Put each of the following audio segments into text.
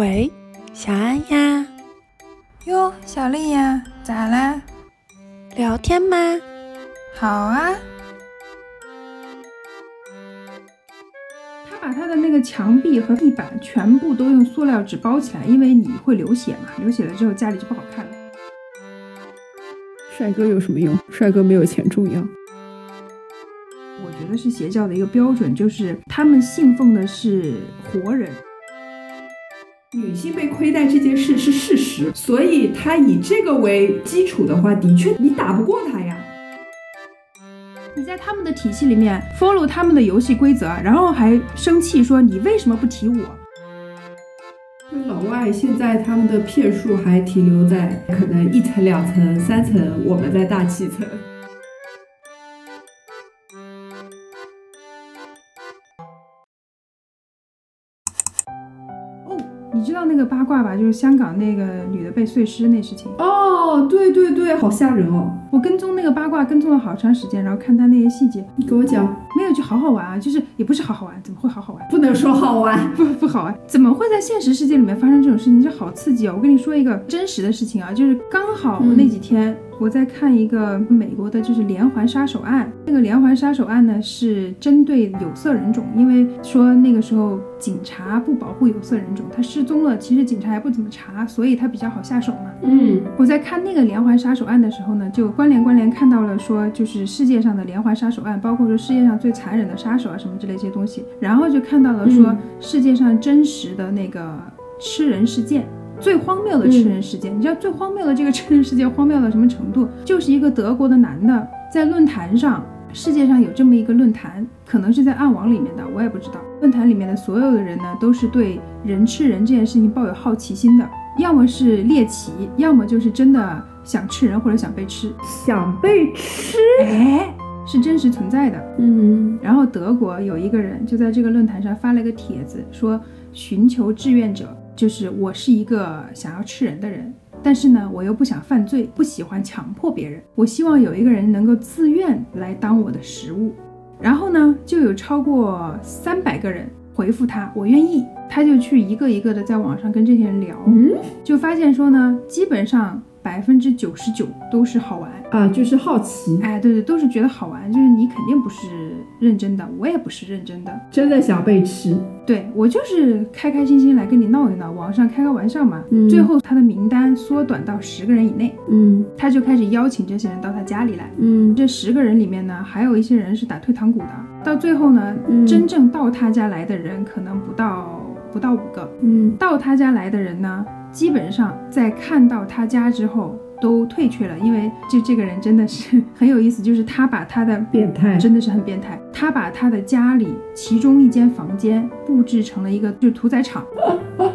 喂，小安呀。哟，小丽呀，咋啦？聊天吗？好啊。他把他的那个墙壁和地板全部都用塑料纸包起来，因为你会流血嘛，流血了之后家里就不好看了。帅哥有什么用？帅哥没有钱重要。我觉得是邪教的一个标准，就是他们信奉的是活人。女性被亏待这件事是事实，所以他以这个为基础的话，的确你打不过他呀。你在他们的体系里面 follow 他们的游戏规则，然后还生气说你为什么不提我？老外现在他们的骗术还停留在可能一层、两层、三层，我们在大气层。卦吧？就是香港那个女的被碎尸那事情。哦，对对对，好吓人哦！我跟踪那个八卦跟踪了好长时间，然后看他那些细节。你给我讲，没有就好好玩啊，就是也不是好好玩，怎么会好好玩？不能说好玩，不不好玩，怎么会在现实世界里面发生这种事情？就好刺激哦！我跟你说一个真实的事情啊，就是刚好那几天。我在看一个美国的，就是连环杀手案。那个连环杀手案呢，是针对有色人种，因为说那个时候警察不保护有色人种，他失踪了，其实警察也不怎么查，所以他比较好下手嘛。嗯，我在看那个连环杀手案的时候呢，就关联关联看到了说，就是世界上的连环杀手案，包括说世界上最残忍的杀手啊什么之类这些东西，然后就看到了说世界上真实的那个吃人事件。最荒谬的吃人事件，你知道最荒谬的这个吃人事件荒谬到什么程度？就是一个德国的男的在论坛上，世界上有这么一个论坛，可能是在暗网里面的，我也不知道。论坛里面的所有的人呢，都是对人吃人这件事情抱有好奇心的，要么是猎奇，要么就是真的想吃人或者想被吃。想被吃？哎，是真实存在的。嗯。然后德国有一个人就在这个论坛上发了个帖子，说寻求志愿者。就是我是一个想要吃人的人，但是呢，我又不想犯罪，不喜欢强迫别人。我希望有一个人能够自愿来当我的食物。然后呢，就有超过三百个人回复他，我愿意。他就去一个一个的在网上跟这些人聊，嗯，就发现说呢，基本上百分之九十九都是好玩啊，就是好奇。哎，对对，都是觉得好玩，就是你肯定不是认真的，我也不是认真的，真的想被吃。对我就是开开心心来跟你闹一闹，网上开个玩笑嘛。嗯，最后他的名单缩短到十个人以内。嗯，他就开始邀请这些人到他家里来。嗯，这十个人里面呢，还有一些人是打退堂鼓的。到最后呢，真正到他家来的人可能不到不到五个。嗯，到他家来的人呢，基本上在看到他家之后。都退却了，因为就这个人真的是很有意思，就是他把他的变态真的是很变态，他把他的家里其中一间房间布置成了一个就屠宰场，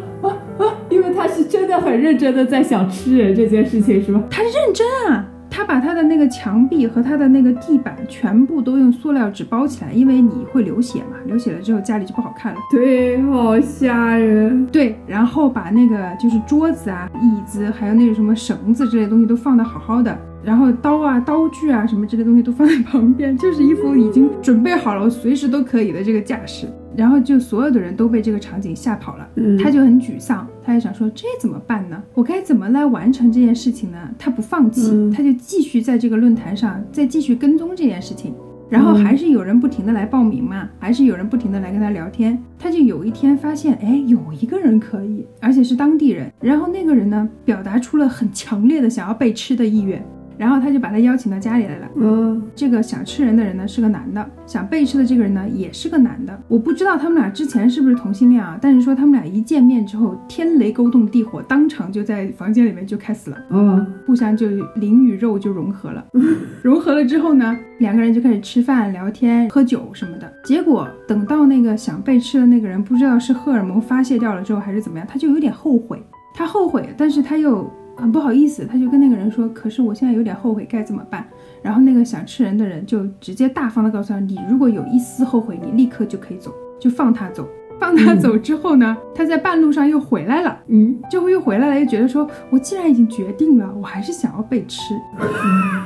因为他是真的很认真的在想吃人这件事情，是吧？他认真啊。他把他的那个墙壁和他的那个地板全部都用塑料纸包起来，因为你会流血嘛，流血了之后家里就不好看了。对，好吓人。对，然后把那个就是桌子啊、椅子，还有那个什么绳子之类东西都放的好好的，然后刀啊、刀具啊什么这类东西都放在旁边，就是一副已经准备好了随时都可以的这个架势。然后就所有的人都被这个场景吓跑了，他就很沮丧，他就想说这怎么办呢？我该怎么来完成这件事情呢？他不放弃，他就继续在这个论坛上再继续跟踪这件事情，然后还是有人不停的来报名嘛，还是有人不停的来跟他聊天，他就有一天发现，哎，有一个人可以，而且是当地人，然后那个人呢，表达出了很强烈的想要被吃的意愿。然后他就把他邀请到家里来了。嗯，这个想吃人的人呢是个男的，想被吃的这个人呢也是个男的。我不知道他们俩之前是不是同性恋啊？但是说他们俩一见面之后，天雷勾动地火，当场就在房间里面就开始了。嗯，互相就灵与肉就融合了。融合了之后呢，两个人就开始吃饭、聊天、喝酒什么的。结果等到那个想被吃的那个人，不知道是荷尔蒙发泄掉了之后还是怎么样，他就有点后悔。他后悔，但是他又。很不好意思，他就跟那个人说：“可是我现在有点后悔，该怎么办？”然后那个想吃人的人就直接大方的告诉他：“你如果有一丝后悔，你立刻就可以走，就放他走。放他走之后呢，他在半路上又回来了，嗯，就会又回来了，又觉得说我既然已经决定了，我还是想要被吃。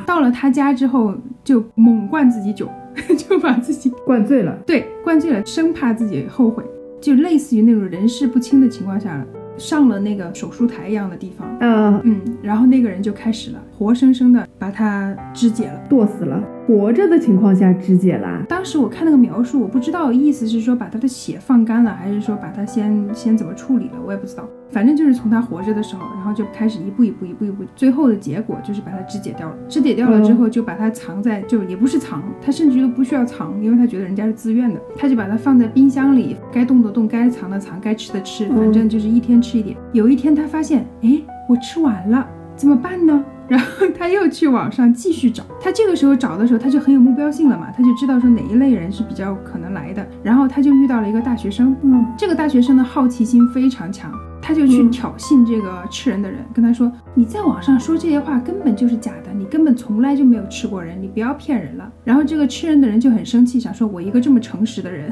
到了他家之后，就猛灌自己酒，就把自己灌醉了。对，灌醉了，生怕自己后悔，就类似于那种人事不清的情况下了。上了那个手术台一样的地方，嗯，嗯，然后那个人就开始了，活生生的把他肢解了。剁死了，活着的情况下肢解啦。当时我看那个描述，我不知道意思是说把他的血放干了，还是说把他先先怎么处理了，我也不知道。反正就是从他活着的时候，然后就开始一步一步一步一步，最后的结果就是把他肢解掉了。肢解掉了之后，就把他藏在，就也不是藏，他甚至都不需要藏，因为他觉得人家是自愿的，他就把它放在冰箱里，该冻的冻，该藏的藏，该吃的吃，反正就是一天吃一点。有一天他发现，哎，我吃完了，怎么办呢？然后他又去网上继续找，他这个时候找的时候，他就很有目标性了嘛，他就知道说哪一类人是比较可能来的。然后他就遇到了一个大学生，嗯，这个大学生的好奇心非常强，他就去挑衅这个吃人的人，跟他说：“你在网上说这些话根本就是假的，你根本从来就没有吃过人，你不要骗人了。”然后这个吃人的人就很生气，想说：“我一个这么诚实的人。”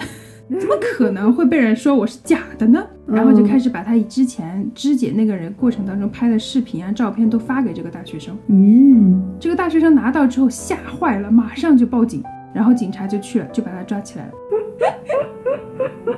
怎么可能会被人说我是假的呢？然后就开始把他以之前肢解那个人过程当中拍的视频啊、照片都发给这个大学生。嗯，这个大学生拿到之后吓坏了，马上就报警，然后警察就去了，就把他抓起来了。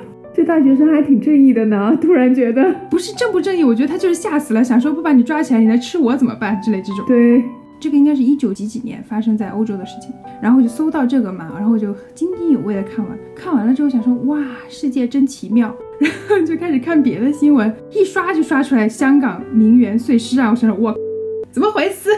这大学生还挺正义的呢。突然觉得，不是正不正义，我觉得他就是吓死了，想说不把你抓起来，你来吃我怎么办之类这种。对，这个应该是一九几几年发生在欧洲的事情，然后我就搜到这个嘛，然后我就津津有味的看完，看完了之后想说哇，世界真奇妙，然 后就开始看别的新闻，一刷就刷出来香港名媛碎尸啊，我想说我怎么回事，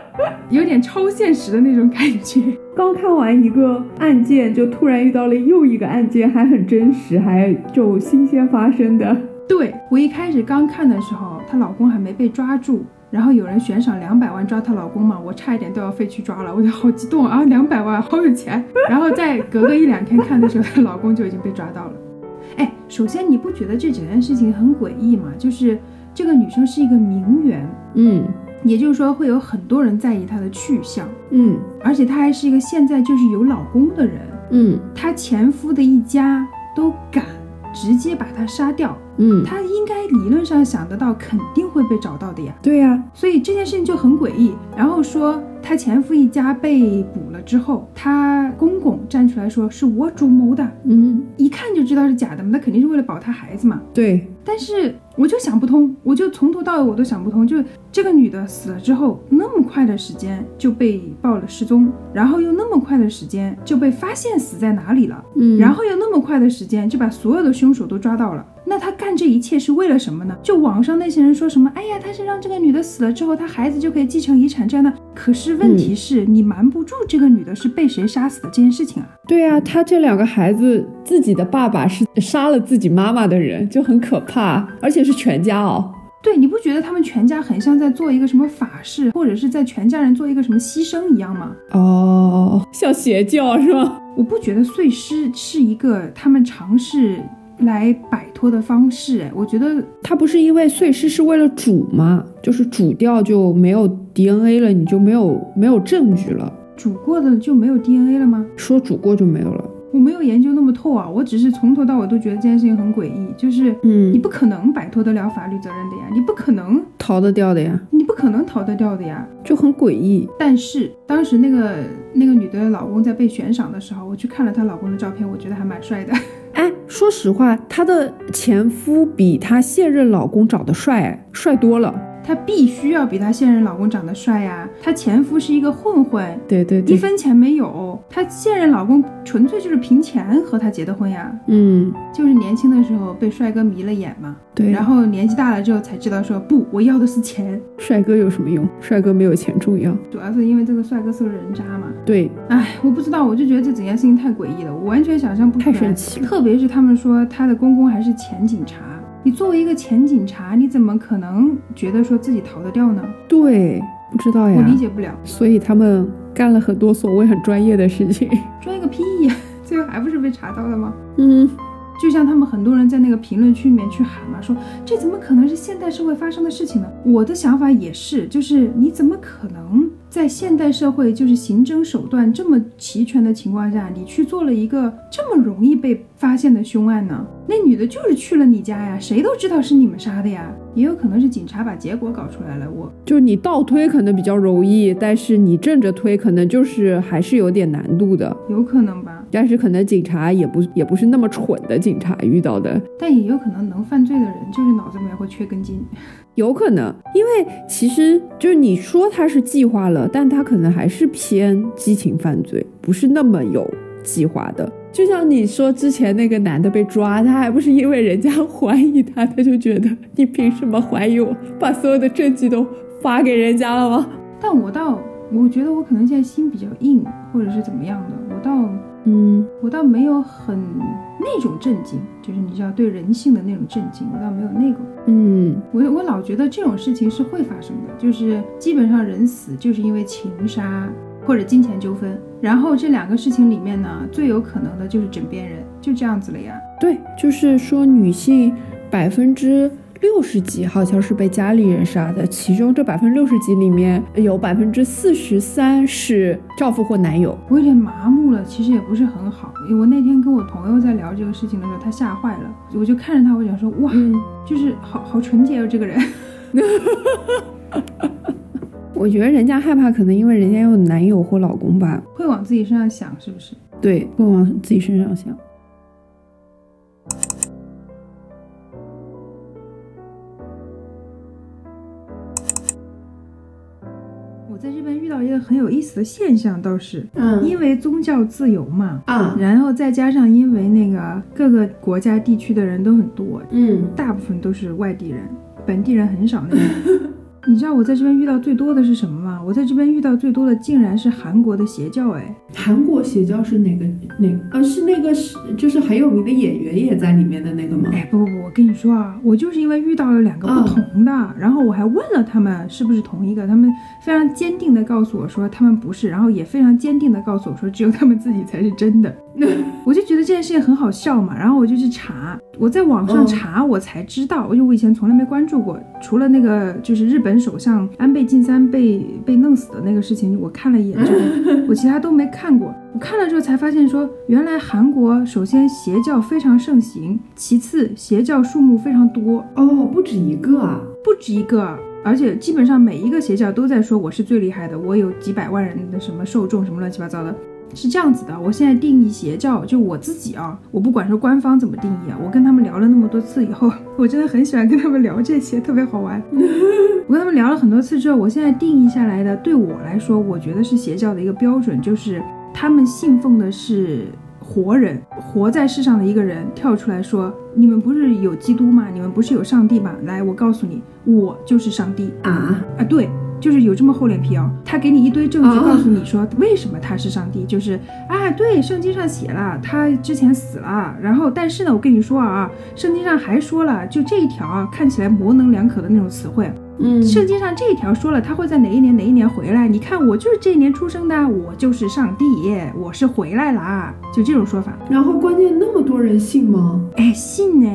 有点超现实的那种感觉。刚看完一个案件，就突然遇到了又一个案件，还很真实，还就新鲜发生的。对我一开始刚看的时候，她老公还没被抓住。然后有人悬赏两百万抓她老公嘛，我差一点都要飞去抓了，我就好激动啊！两百万，好有钱。然后再隔个一两天看的时候，她老公就已经被抓到了。哎，首先你不觉得这整件事情很诡异吗？就是这个女生是一个名媛，嗯也就是说会有很多人在意她的去向，嗯而且她还是一个现在就是有老公的人，嗯她前夫的一家都敢直接把他杀掉，嗯，他应该理论上想得到肯定会被找到的呀。对呀、所以这件事情就很诡异。然后说他前夫一家被捕了之后，他公公站出来说是我主谋的，嗯，一看就知道是假的嘛，那肯定是为了保他孩子嘛。对，但是我就想不通，我就从头到尾我都想不通，就这个女的死了之后，那么快的时间就被报了失踪，然后又那么快的时间就被发现死在哪里了，嗯，然后又那么快的时间就把所有的凶手都抓到了。那他干这一切是为了什么呢？就网上那些人说什么，哎呀，他是让这个女的死了之后，他孩子就可以继承遗产这样的。可是问题是、你瞒不住这个女的是被谁杀死的这件事情啊。对啊、他这两个孩子，自己的爸爸是杀了自己妈妈的人，就很可怕，而且是全家哦。对，你不觉得他们全家很像在做一个什么法事，或者是在全家人做一个什么牺牲一样吗？哦，像邪教是吗？我不觉得碎尸是一个他们尝试来摆脱的方式，哎，我觉得他不是因为碎尸是为了煮吗？就是煮掉就没有 DNA 了，你就没有没有证据了。煮过的就没有 DNA 了吗？说煮过就没有了。我没有研究那么透啊，我只是从头到尾都觉得这件事情很诡异，就是嗯你不可能摆脱得了法律责任的呀，你不可能，逃得掉的呀，你不可能逃得掉的呀。就很诡异。但是当时那个那个女的老公在被悬赏的时候，我去看了她老公的照片，我觉得还蛮帅的。哎，说实话，她的前夫比她现任老公长得帅，帅多了。她必须要比她现任老公长得帅呀，她前夫是一个混混，对对对一，分钱没有，她现任老公纯粹就是凭钱和她结的婚呀，嗯，就是年轻的时候被帅哥迷了眼嘛，对。然后年纪大了之后才知道说不，我要的是钱，帅哥有什么用？帅哥没有钱重要。主要是因为这个帅哥是个人渣嘛。对，哎，我不知道，我就觉得这整件事情太诡异了，我完全想象不出太来。神奇了。特别是他们说她的公公还是前警察，你作为一个前警察，你怎么可能觉得说自己逃得掉呢？对，不知道呀我。理解不了，所以他们干了很多所谓很专业的事情。专业个屁呀！最后还不是被查到了吗？嗯，就像他们很多人在那个评论区里面去喊嘛，说这怎么可能是现代社会发生的事情呢？我的想法也是，就是你怎么可能在现代社会，就是刑侦手段这么齐全的情况下，你去做了一个这么容易被发现的凶案呢？那女的就是去了你家呀，谁都知道是你们杀的呀。也有可能是警察把结果搞出来了。我就是你倒推可能比较容易，但是你正着推可能就是还是有点难度的。有可能吧，但是可能警察也不也不是那么蠢的警察遇到的，但也有可能能犯罪的人就是脑子里面会缺根筋。有可能，因为其实就是你说他是计划了，但他可能还是偏激情犯罪，不是那么有计划的。就像你说之前那个男的被抓，他还不是因为人家怀疑他，他就觉得你凭什么怀疑我，把所有的证据都发给人家了吗？但我倒，我觉得我可能现在心比较硬，或者是怎么样的，我倒，嗯，我倒没有很那种震惊，就是你知道对人性的那种震惊，我倒没有那个。嗯，我我老觉得这种事情是会发生的，就是基本上人死就是因为情杀或者金钱纠纷，然后这两个事情里面呢，最有可能的就是枕边人，就这样子了呀。对，就是说女性百分之六十几好像是被家里人杀的，其中这百分之六十几里面有百分之四十三是丈夫或男友。我有点麻木了，其实也不是很好。因为我那天跟我朋友在聊这个事情的时候，他吓坏了，我就看着他，我想说，哇，嗯，就是好好纯洁哦，这个人。我觉得人家害怕，可能因为人家有男友或老公吧，会往自己身上想，是不是？对，会往自己身上想。我在这边遇到一个很有意思的现象，倒是，嗯因为宗教自由嘛，啊然后再加上因为那个各个国家地区的人都很多，嗯大部分都是外地人，本地人很少那种。你知道我在这边遇到最多的是什么吗？我在这边遇到最多的竟然是韩国的邪教，哎，韩国邪教是哪个哪个？呃，是那个是就是很有名的演员也在里面的那个吗？哎，不不不，我跟你说啊，我就是因为遇到了两个不同的，然后我还问了他们是不是同一个，他们非常坚定的告诉我说他们不是，然后也非常坚定的告诉我说只有他们自己才是真的。我就觉得这件事情很好笑嘛，然后我就去查，我在网上嗯查，我才知道，因为我以前从来没关注过，除了那个就是日本首相安倍晋三被被弄死的那个事情，我看了一眼之后，我其他都没看过。我看了之后才发现说，原来韩国首先邪教非常盛行，其次邪教数目非常多，哦，不止一个啊。不止一个。而且基本上每一个邪教都在说我是最厉害的，我有几百万人的什么受众，什么乱七八糟的。是这样子的，我现在定义邪教，就我自己啊，我不管说官方怎么定义啊，我跟他们聊了那么多次以后，我真的很喜欢跟他们聊这些，特别好玩。我跟他们聊了很多次之后，我现在定义下来的，对我来说，我觉得是邪教的一个标准，就是他们信奉的是活人，活在世上的一个人跳出来说：“你们不是有基督吗？你们不是有上帝吗？来，我告诉你，我就是上帝。”啊，啊，对，就是有这么厚脸皮哦。他给你一堆证据，啊告诉你说为什么他是上帝，就是啊，对，圣经上写了他之前死了，然后但是呢，我跟你说啊，圣经上还说了，就这一条啊，看起来模棱两可的那种词汇，嗯圣经上这一条说了他会在哪一年哪一年回来，你看我就是这一年出生的，我就是上帝，我是回来了，就这种说法。然后关键那么多人信吗？哎，信呢。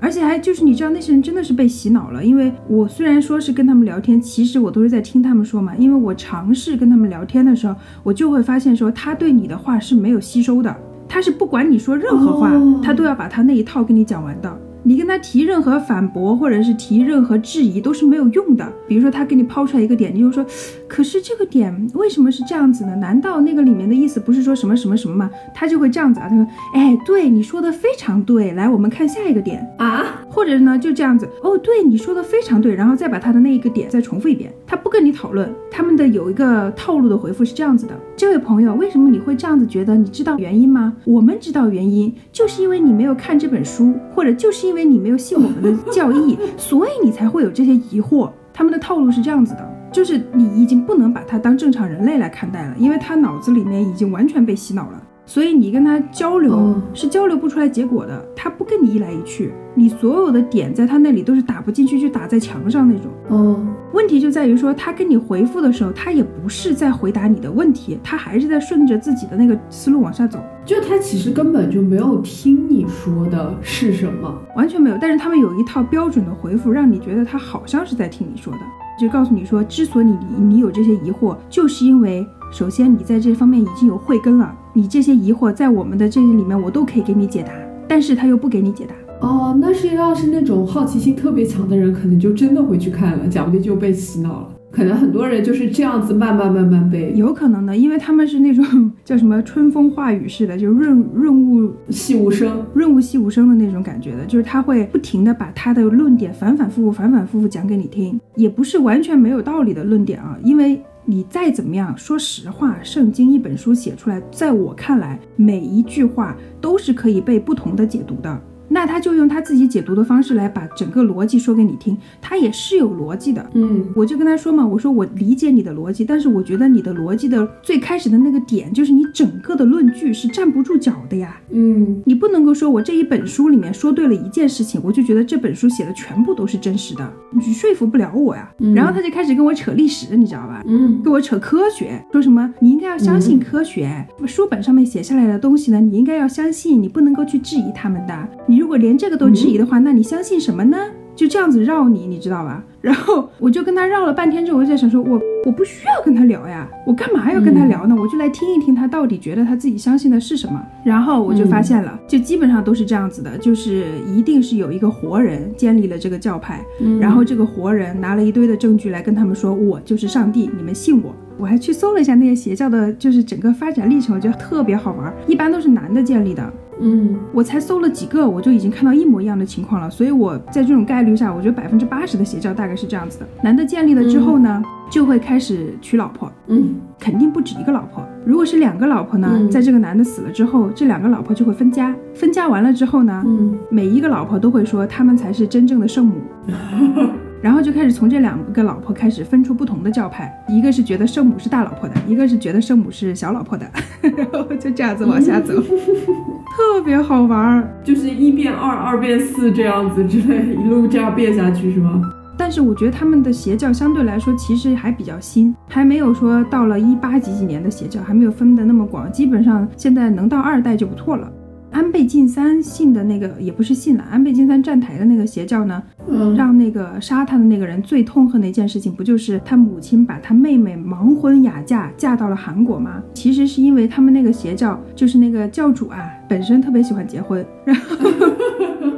而且还就是你知道那些人真的是被洗脑了，因为我虽然说是跟他们聊天，其实我都是在听他们说嘛。因为我尝试跟他们聊天的时候，我就会发现说他对你的话是没有吸收的，他是不管你说任何话，他都要把他那一套跟你讲完的。你跟他提任何反驳或者是提任何质疑都是没有用的。比如说他给你抛出来一个点，你就说，可是这个点为什么是这样子呢？难道那个里面的意思不是说什么什么什么吗？他就会这样子啊，他说，哎，对你说的非常对，来我们看下一个点。啊，或者呢就这样子，哦，对你说的非常对，然后再把他的那一个点再重复一遍，他不跟你讨论，他们的有一个套路的回复是这样子的，这位朋友，为什么你会这样子觉得？你知道原因吗？我们知道原因，就是因为你没有看这本书，或者就是因因为你没有信我们的教义，所以你才会有这些疑惑。他们的套路是这样子的，就是你已经不能把他当正常人类来看待了，因为他脑子里面已经完全被洗脑了。所以你跟他交流哦是交流不出来结果的，他不跟你一来一去，你所有的点在他那里都是打不进去，就打在墙上那种。哦，问题就在于说，他跟你回复的时候，他也不是在回答你的问题，他还是在顺着自己的那个思路往下走。就他其实根本就没有听你说的是什么，完全没有。但是他们有一套标准的回复，让你觉得他好像是在听你说的，就告诉你说，之所以你你有这些疑惑，就是因为首先你在这方面已经有慧根了，你这些疑惑在我们的这些里面我都可以给你解答，但是他又不给你解答。哦，那是要是那种好奇心特别强的人，可能就真的会去看了，讲不定就被洗脑了。可能很多人就是这样子慢慢慢慢背有可能的，因为他们是那种 叫什么春风化雨似的，就润润物细无声、润物细无声的那种感觉的，就是他会不停的把他的论点反反复复、反反复复讲给你听，也不是完全没有道理的论点啊，因为你再怎么样，说实话，圣经一本书写出来，在我看来，每一句话都是可以被不同的解读的。那他就用他自己解读的方式来把整个逻辑说给你听，他也是有逻辑的。嗯，我就跟他说嘛，我说我理解你的逻辑，但是我觉得你的逻辑的最开始的那个点，就是你整个的论据是站不住脚的呀。嗯，你不能够说我这一本书里面说对了一件事情，我就觉得这本书写的全部都是真实的，你说服不了我呀。然后他就开始跟我扯历史，你知道吧？嗯，跟我扯科学，说什么你应该要相信科学，书本上面写下来的东西呢，你应该要相信，你不能够去质疑他们的。你如果连这个都质疑的话，那你相信什么呢？就这样子绕你，你知道吧？然后我就跟他绕了半天之后，我就在想说，我我不需要跟他聊呀，我干嘛要跟他聊呢？我就来听一听他到底觉得他自己相信的是什么。然后我就发现了，就基本上都是这样子的，就是一定是有一个活人建立了这个教派，然后这个活人拿了一堆的证据来跟他们说，我就是上帝，你们信我。我还去搜了一下那些邪教的，就是整个发展历程，我觉得特别好玩。一般都是男的建立的，嗯，我才搜了几个，我就已经看到一模一样的情况了。所以我在这种概率下，我觉得百分之八十的邪教大概是这样子的：男的建立了之后呢，就会开始娶老婆，嗯，肯定不止一个老婆。如果是两个老婆呢，嗯在这个男的死了之后，这两个老婆就会分家。分家完了之后呢，嗯，每一个老婆都会说他们才是真正的圣母。然后就开始从这两个老婆开始分出不同的教派，一个是觉得圣母是大老婆的，一个是觉得圣母是小老婆的，然后就这样子往下走，特别好玩儿。就是一变二，二变四这样子之类，一路这样变下去是吗？但是我觉得他们的邪教相对来说其实还比较新，还没有说到了一八几几年的邪教，还没有分得那么广，基本上现在能到二代就不错了。安倍晋三信的那个也不是信了，安倍晋三站台的那个邪教呢，嗯，让那个杀他的那个人最痛恨的一件事情，不就是他母亲把他妹妹盲婚哑嫁嫁到了韩国吗？其实是因为他们那个邪教，就是那个教主啊，本身特别喜欢结婚，然后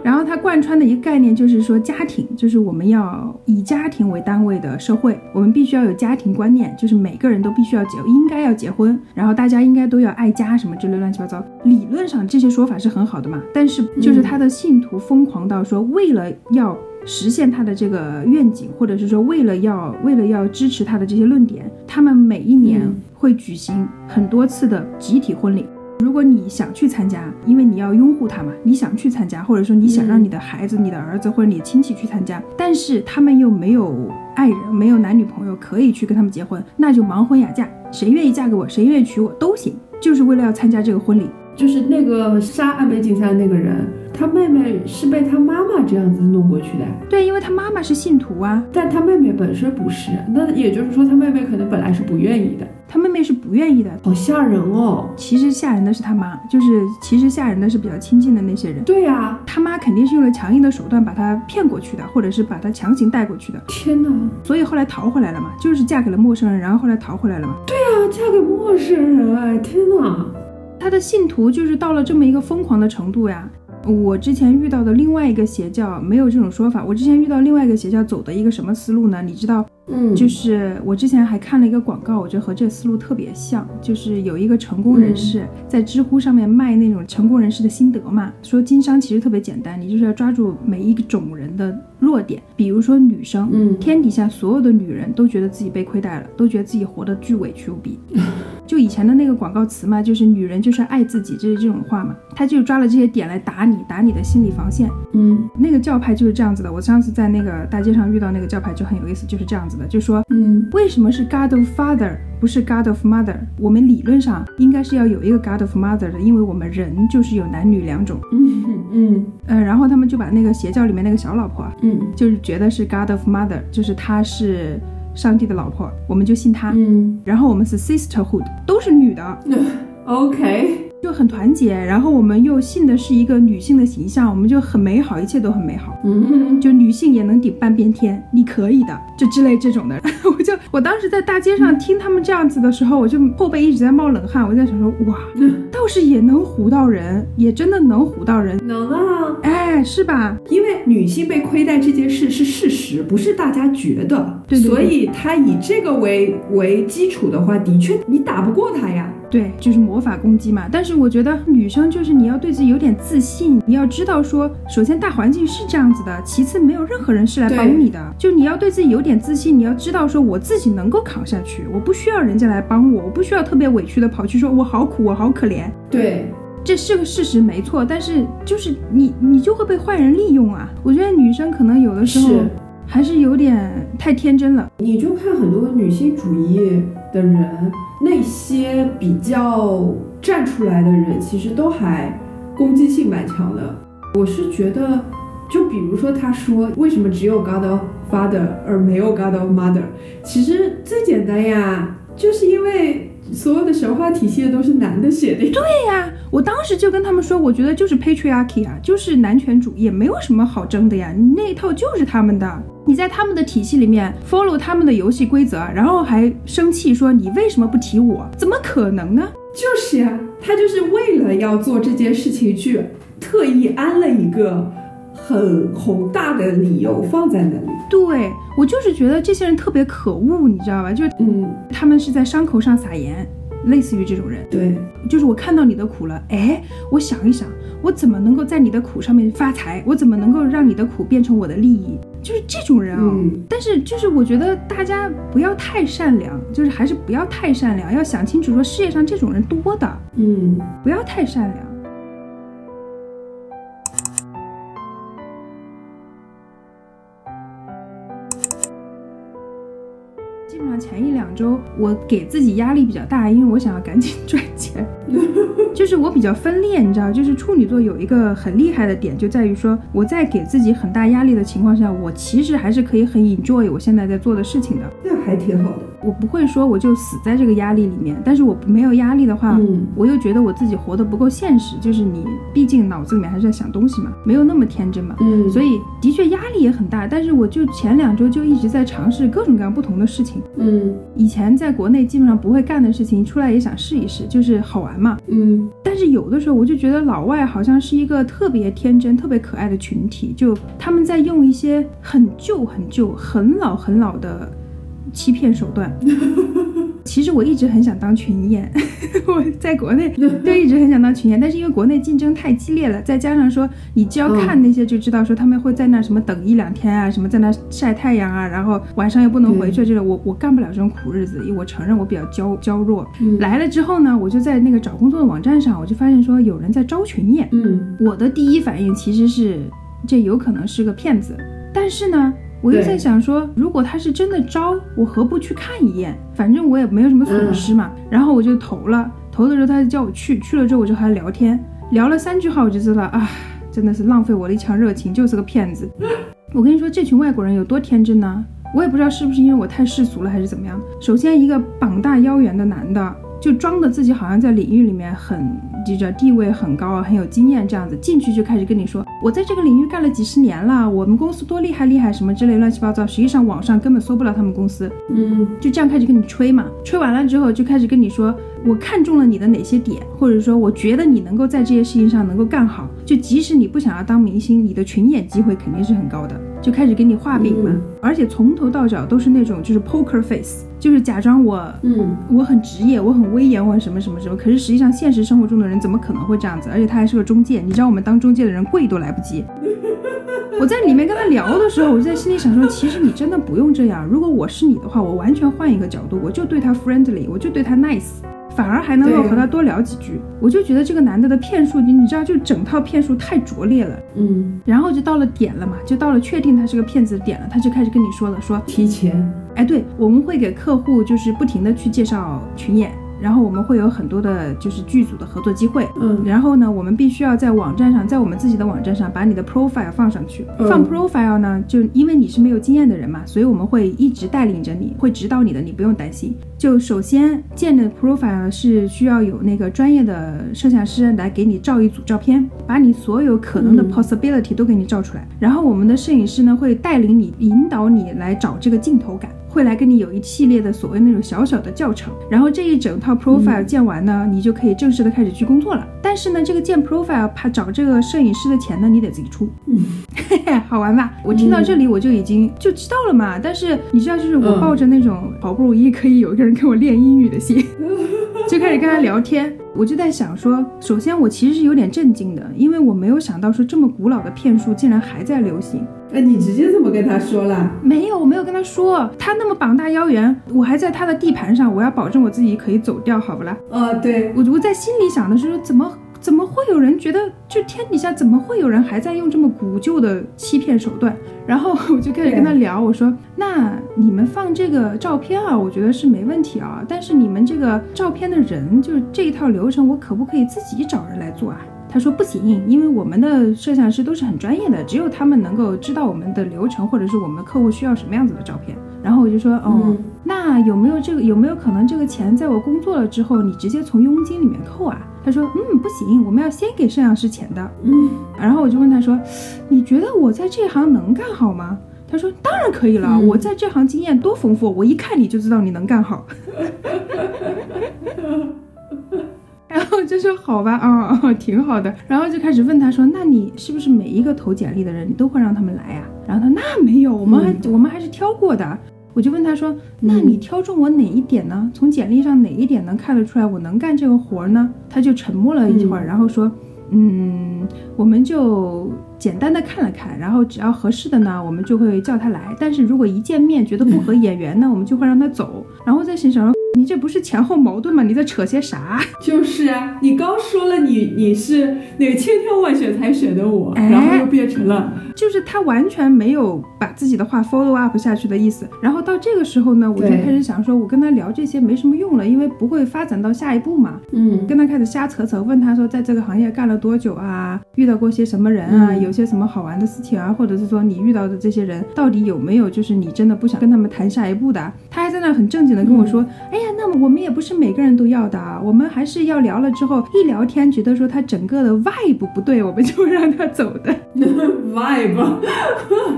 然后他贯穿的一个概念就是说，家庭就是我们要以家庭为单位的社会，我们必须要有家庭观念，就是每个人都必须要结，应该要结婚，然后大家应该都要爱家什么之类乱七八糟。理论上这些说法是很好的嘛，但是就是他的信徒疯狂到说，为了要实现他的这个愿景，或者是说为了要为了要支持他的这些论点，他们每一年会举行很多次的集体婚礼。如果你想去参加，因为你要拥护他嘛，你想去参加，或者说你想让你的孩子、你的儿子或者你的亲戚去参加，但是他们又没有爱人，没有男女朋友可以去跟他们结婚，那就盲婚哑嫁，谁愿意嫁给我，谁愿意娶我都行，就是为了要参加这个婚礼。就是那个杀安倍晋三那个人，他妹妹是被他妈妈这样子弄过去的，对，因为他妈妈是信徒啊，但他妹妹本身不是，那也就是说他妹妹可能本来是不愿意的，他妹妹是不愿意的。好吓人哦。其实吓人的是他妈，就是其实吓人的是比较亲近的那些人。对呀、他妈肯定是用了强硬的手段把他骗过去的，或者是把他强行带过去的，天哪！所以后来逃回来了嘛，就是嫁给了陌生人，然后后来逃回来了嘛。对啊，嫁给陌生人哎，天哪！他的信徒就是到了这么一个疯狂的程度呀。我之前遇到的另外一个邪教没有这种说法，我之前遇到另外一个邪教走的一个什么思路呢？你知道，嗯，就是我之前还看了一个广告，我觉得和这思路特别像，就是有一个成功人士在知乎上面卖那种成功人士的心得嘛，说经商其实特别简单，你就是要抓住每一种人的弱点，比如说女生，嗯天底下所有的女人都觉得自己被亏待了，都觉得自己活得巨委屈无比。就以前的那个广告词嘛，就是女人就是爱自己，就是这种话嘛，他就抓了这些点来打你，打你的心理防线。嗯那个教派就是这样子的，我上次在那个大街上遇到那个教派就很有意思，就是这样子的，就说嗯为什么是 God of Father 不是 God of Mother？我们理论上应该是要有一个 God of Mother 的，因为我们人就是有男女两种。嗯嗯呃，然后他们就把那个邪教里面那个小老婆啊，嗯就是觉得是 God of Mother，就是她是上帝的老婆，我们就信她。嗯然后我们是 sisterhood，都是女的，，OK，就很团结，然后我们又信的是一个女性的形象，我们就很美好，一切都很美好。嗯，就女性也能顶半边天，你可以的，就之类这种的。我当时在大街上听他们这样子的时候，我就后背一直在冒冷汗。我在想说，哇，倒是也能唬到人，也真的能唬到人，能啊，哎，是吧？因为女性被亏待这件事是事实，不是大家觉得，对对对所以他以这个为为基础的话，的确你打不过他呀。对，就是魔法攻击嘛。但是我觉得女生就是你要对自己有点自信，你要知道说，首先大环境是这样子的，其次没有任何人是来帮你的，就你要对自己有点自信，你要知道说我自己能够扛下去，我不需要人家来帮我，我不需要特别委屈的跑去说我好苦，我好可怜。对，这是个事实，没错，但是就是你，你就会被坏人利用啊！我觉得女生可能有的时候还是有点太天真了。你就看很多女性主义的人，那些比较站出来的人，其实都还攻击性蛮强的。我是觉得，就比如说他说为什么只有 God of Father 而没有 God of Mother，其实最简单呀，就是因为所有的神话体系都是男的写的。对，对呀，我当时就跟他们说，我觉得就是 patriarchy 啊，就是男权主义，没有什么好争的呀，你那一套就是他们的。你在他们的体系里面 follow 他们的游戏规则，然后还生气说你为什么不提我？怎么可能呢？就是呀，他就是为了要做这件事情去特意安了一个很宏大的理由放在那里。对我就是觉得这些人特别可恶，你知道吧？就是嗯，他们是在伤口上撒盐，类似于这种人。对，就是我看到你的苦了，哎，我想一想，我怎么能够在你的苦上面发财？我怎么能够让你的苦变成我的利益？就是这种人啊、嗯但是就是我觉得大家不要太善良，就是还是不要太善良，要想清楚说世界上这种人多的，嗯，不要太善良。两周，我给自己压力比较大，因为我想要赶紧赚钱。就是我比较分裂，你知道，就是处女座有一个很厉害的点，就在于说我在给自己很大压力的情况下，我其实还是可以很 enjoy 我现在在做的事情的。那还挺好的。我不会说我就死在这个压力里面，但是我没有压力的话，嗯我又觉得我自己活得不够现实。就是你毕竟脑子里面还是在想东西嘛，没有那么天真嘛。嗯，所以的确压力也很大，但是我就前两周就一直在尝试各种各样不同的事情。嗯以前在国内基本上不会干的事情，出来也想试一试，就是好玩嘛。嗯但是有的时候我就觉得老外好像是一个特别天真、特别可爱的群体，就他们在用一些很旧、很旧、很老、很老的欺骗手段。其实我一直很想当群演，我在国内 就一直很想当群演，但是因为国内竞争太激烈了，再加上说你只要看那些就知道说他们会在那什么等一两天啊，什么在那晒太阳啊，然后晚上又不能回去，这种我我干不了这种苦日子，因为我承认我比较娇娇弱。嗯来了之后呢，我就在那个找工作的网站上，我就发现说有人在招群演。嗯我的第一反应其实是这有可能是个骗子，但是呢，我就在想说，如果他是真的招，我何不去看一眼？反正我也没有什么损失嘛。然后我就投了，投的时候他就叫我去，去了之后我就和他聊天，聊了三句话，我就知道啊，真的是浪费我的一腔热情，就是个骗子。我跟你说，这群外国人有多天真呢？我也不知道是不是因为我太世俗了，还是怎么样。首先，一个膀大腰圆的男的，就装的自己好像在领域里面很，这个地位很高啊，很有经验这样子，进去就开始跟你说，我在这个领域干了几十年了，我们公司多厉害厉害什么之类乱七八糟。实际上网上根本搜不了他们公司，嗯。就这样开始跟你吹嘛，吹完了之后就开始跟你说，我看中了你的哪些点，或者说我觉得你能够在这些事情上能够干好，就即使你不想要当明星，你的群演机会肯定是很高的，就开始给你画饼嘛，嗯。而且从头到脚都是那种就是 poker face，就是假装我嗯我很职业，我很威严，我很什么什么什么。可是实际上现实生活中的人怎么可能会这样子？而且他还是个中介，你知道我们当中介的人跪都来不及。我在里面跟他聊的时候，我就在心里想说，其实你真的不用这样。如果我是你的话，我完全换一个角度，我就对他 friendly，我就对他 nice。反而还能够和他多聊几句，我就觉得这个男的的骗术，你你知道，就整套骗术太拙劣了。嗯，然后就到了点了嘛，就到了确定他是个骗子的点了，他就开始跟你说了，说提前，哎，对，我们会给客户就是不停的去介绍群演，然后我们会有很多的就是剧组的合作机会。嗯然后呢，我们必须要在网站上，在我们自己的网站上把你的 profile 放上去。嗯放 profile 呢，就因为你是没有经验的人嘛，所以我们会一直带领着你，会指导你的，你不用担心。就首先建的 profile 是需要有那个专业的摄像师来给你照一组照片，把你所有可能的嗯 possibility 都给你照出来。然后我们的摄影师呢会带领你、引导你来找这个镜头感。会来跟你有一系列的所谓那种小小的教程，然后这一整套 profile 建完呢，你就可以正式的开始去工作了。但是呢，这个建 profile 怕找这个摄影师的钱呢，你得自己出。嗯，嘿嘿，好玩吧？我听到这里我就已经就知道了嘛。但是你知道，就是我嗯抱着那种好不容易可以有一个人跟我练英语的心，就开始跟他聊天。我就在想说，首先我其实是有点震惊的，因为我没有想到说这么古老的骗术竟然还在流行。哎，你直接这么跟他说了？没有，我没有跟他说，他那么膀大腰圆，我还在他的地盘上，我要保证我自己可以走掉，好不啦？呃，对，我我在心里想的是说，怎么怎么会有人觉得，就天底下怎么会有人还在用这么古旧的欺骗手段？然后我就开始跟他聊，我说，那你们放这个照片啊，我觉得是没问题啊，但是你们这个照片的人，就是这一套流程，我可不可以自己找人来做啊？他说不行，因为我们的摄像师都是很专业的，只有他们能够知道我们的流程，或者是我们的客户需要什么样子的照片。然后我就说，哦，嗯那有没有这个有没有可能这个钱在我工作了之后，你直接从佣金里面扣啊？他说，嗯，不行，我们要先给摄像师钱的。嗯，然后我就问他说，你觉得我在这行能干好吗？他说当然可以了，嗯我在这行经验多丰富，我一看你就知道你能干好。然后就说好吧，啊、哦，挺好的。然后就开始问他说，那你是不是每一个投简历的人，你都会让他们来呀、然后他那没有，我们还、我们还是挑过的。我就问他说，那你挑中我哪一点呢？从简历上哪一点能看得出来我能干这个活儿呢？他就沉默了一会儿，然后说，嗯，我们就简单的看了看，然后只要合适的呢，我们就会叫他来。但是如果一见面觉得不合眼缘呢，我们就会让他走。然后在心想说，你这不是前后矛盾吗？你在扯些啥？就是啊，你刚说了你你是那个千挑万选才选的我，哎然后又变成了就是他完全没有把自己的话 follow up 下去的意思。然后到这个时候呢，我就开始想说，我跟他聊这些没什么用了，因为不会发展到下一步嘛。嗯跟他开始瞎扯扯，问他说在这个行业干了多久啊，遇到过些什么人啊，嗯有些什么好玩的事情啊，或者是说你遇到的这些人到底有没有就是你真的不想跟他们谈下一步的啊？他还在那很正经的跟我说，哎呀，那么我们也不是每个人都要的啊，我们还是要聊了之后一聊天，觉得说他整个的 vibe 不对，我们就会让他走的。vibe，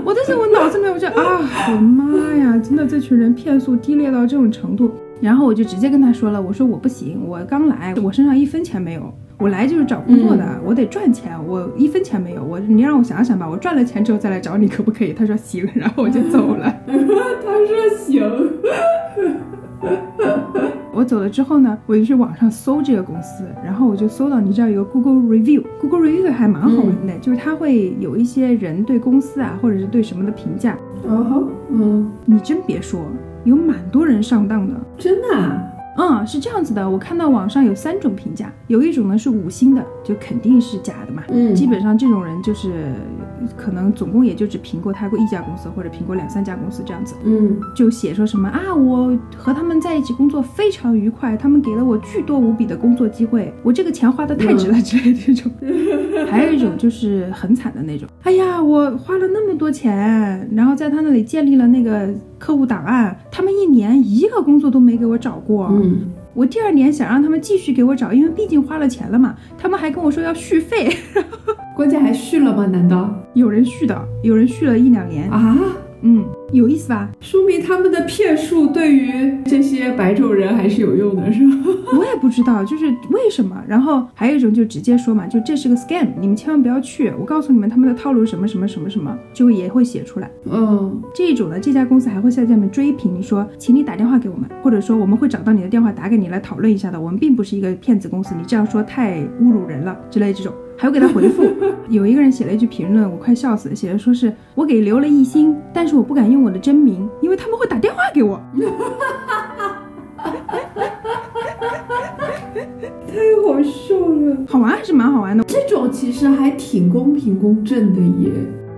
我当时我脑子里面我就啊，我的妈呀，真的这群人骗术低劣到这种程度。然后我就直接跟他说了，我说我不行，我刚来，我身上一分钱没有，我来就是找工作的，我得赚钱，我一分钱没有，我你让我想想吧，我赚了钱之后再来找你可不可以？他说行，然后我就走了。他说行，我走了之后呢，我就去网上搜这个公司，然后我就搜到，你知道有个 Google Review，Google Review 还蛮好玩的，就是它会有一些人对公司啊，或者是对什么的评价，哦吼，嗯，你真别说，有蛮多人上当的。真的啊，嗯，是这样子的，我看到网上有三种评价，有一种呢是五星的，就肯定是假的嘛。嗯基本上这种人就是可能总共也就只评过他过一家公司，或者评过两三家公司这样子，嗯就写说什么啊，我和他们在一起工作非常愉快，他们给了我巨多无比的工作机会，我这个钱花的太值了之类的这种。还有一种就是很惨的那种，哎呀，我花了那么多钱，然后在他那里建立了那个客户档案，他们一年一个工作都没给我找过。嗯，我第二年想让他们继续给我找，因为毕竟花了钱了嘛，他们还跟我说要续费，关键还续了吗？难道有人续的，有人续了一两年，啊？嗯，有意思吧？说明他们的骗术对于这些白种人还是有用的，是吧？我也不知道，就是为什么。然后还有一种就直接说嘛，就这是个 scam，你们千万不要去。我告诉你们他们的套路什么什么什么什么，就也会写出来。嗯，这种呢，这家公司还会在下面追评说，请你打电话给我们，或者说我们会找到你的电话打给你来讨论一下的。我们并不是一个骗子公司，你这样说太侮辱人了之类这种。还有给他回复。有一个人写了一句评论，我快笑死了，写的说是我给留了一星，但是我不敢用我的真名，因为他们会打电话给我。太好笑了。好玩还是蛮好玩的。这种其实还挺公平公正的耶。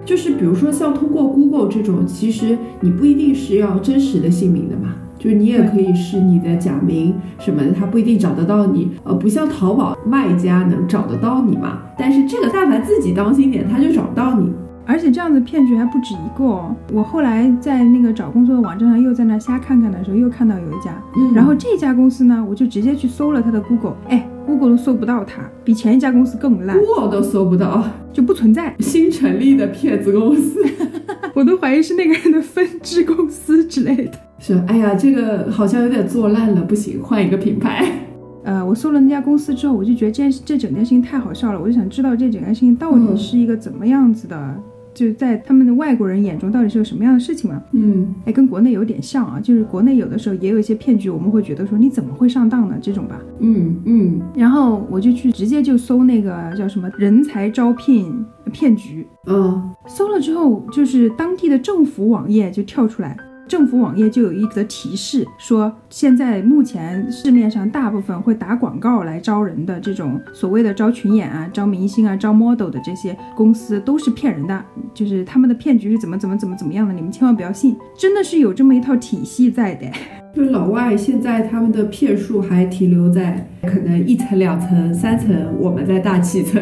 就是比如说像通过 Google 这种，其实你不一定是要真实的姓名的嘛，就是你也可以是你的假名什么的，他不一定找得到你。呃，不像淘宝卖家能找得到你嘛。但是这个但凡自己当心点，他就找不到你。而且这样的骗局还不止一个哦。我后来在那个找工作的网站上又在那瞎看看的时候，又看到有一家，嗯然后这家公司呢，我就直接去搜了他的 Google，哎，Google 都搜不到他，比前一家公司更烂，我都搜不到，就不存在，新成立的骗子公司。我都怀疑是那个人的分支公司之类的。是，哎呀，这个好像有点做烂了，不行，换一个品牌。呃，我搜了那家公司之后，我就觉得这件事这整件事情太好笑了，我就想知道这整件事情到底是一个怎么样子的，就是在他们的外国人眼中到底是个什么样的事情嘛？嗯哎，跟国内有点像啊，就是国内有的时候也有一些骗局，我们会觉得说你怎么会上当呢？这种吧。嗯嗯然后我就去直接就搜那个叫什么人才招聘骗局，嗯搜了之后，就是当地的政府网页就跳出来，政府网页就有一则提示说，现在目前市面上大部分会打广告来招人的这种所谓的招群演啊、招明星啊、招 model 的这些公司都是骗人的，就是他们的骗局是怎么怎么怎么怎么样的，你们千万不要信，真的是有这么一套体系在的。就是老外现在他们的骗术还停留在可能一层、两层、三层，我们在大气层。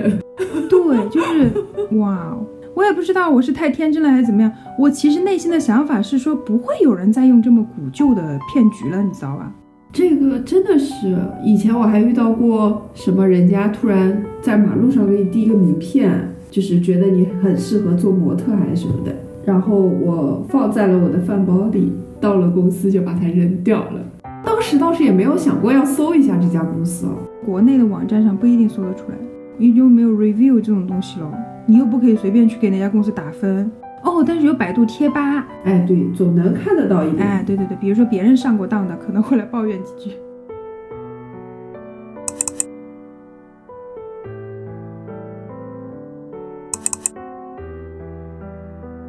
对，就是哇，我也不知道我是太天真了还是怎么样。我其实内心的想法是说，不会有人再用这么古旧的骗局了，你知道吧？这个真的是，以前我还遇到过什么人家突然在马路上给你递一个名片，就是觉得你很适合做模特还是什么的，然后我放在了我的饭包里，到了公司就把它扔掉了。当时倒是也没有想过要搜一下这家公司哦。国内的网站上不一定搜得出来，你就没有 review 这种东西咯，你又不可以随便去给那家公司打分。哦，但是有百度贴吧，哎，对，总能看得到一点。哎，对对对，比如说别人上过当的，可能会来抱怨几句。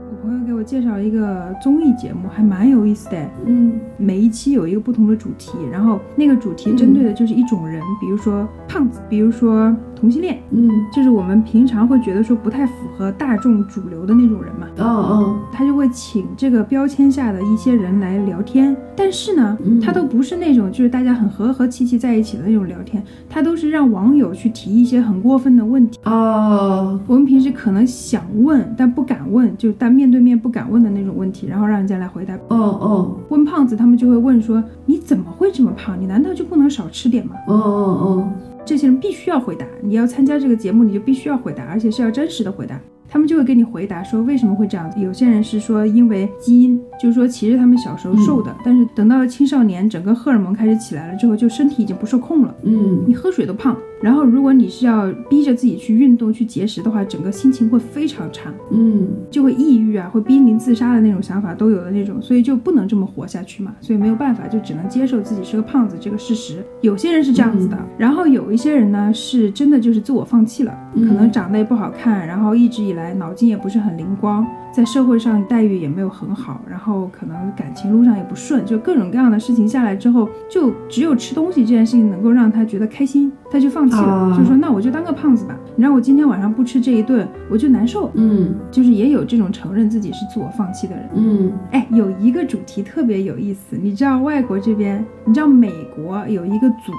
我朋友给我介绍了一个综艺节目，还蛮有意思的。嗯每一期有一个不同的主题，然后那个主题针对的就是一种人，比如说胖子，比如说同性恋，嗯，就是我们平常会觉得说不太符合大众主流的那种人嘛。哦哦，他就会请这个标签下的一些人来聊天，但是呢嗯，他都不是那种就是大家很和和气气在一起的那种聊天，他都是让网友去提一些很过分的问题。哦，我们平时可能想问但不敢问，就但面对面不敢问的那种问题，然后让人家来回答。哦哦，问胖子，他们就会问说：“你怎么会这么胖？你难道就不能少吃点吗哦哦，？”这些人必须要回答，你要参加这个节目，你就必须要回答，而且是要真实的回答。他们就会给你回答说为什么会这样子。有些人是说因为基因，就是说其实他们小时候瘦的，但是等到了青少年，整个荷尔蒙开始起来了之后，就身体已经不受控了。嗯你喝水都胖，然后如果你是要逼着自己去运动去节食的话，整个心情会非常差。嗯就会抑郁啊，会濒临自杀的那种想法都有的那种，所以就不能这么活下去嘛，所以没有办法，就只能接受自己是个胖子这个事实。有些人是这样子的，然后有一些人呢是真的就是自我放弃了，嗯可能长得也不好看，然后一直以来脑筋也不是很灵光，在社会上待遇也没有很好，然后可能感情路上也不顺，就各种各样的事情下来之后，就只有吃东西这件事情能够让他觉得开心，他就放弃了，啊就说那我就当个胖子吧，你让我今天晚上不吃这一顿，我就难受。嗯就是也有这种承认自己是自我放弃的人。嗯哎，有一个主题特别有意思，你知道外国这边，你知道美国有一个族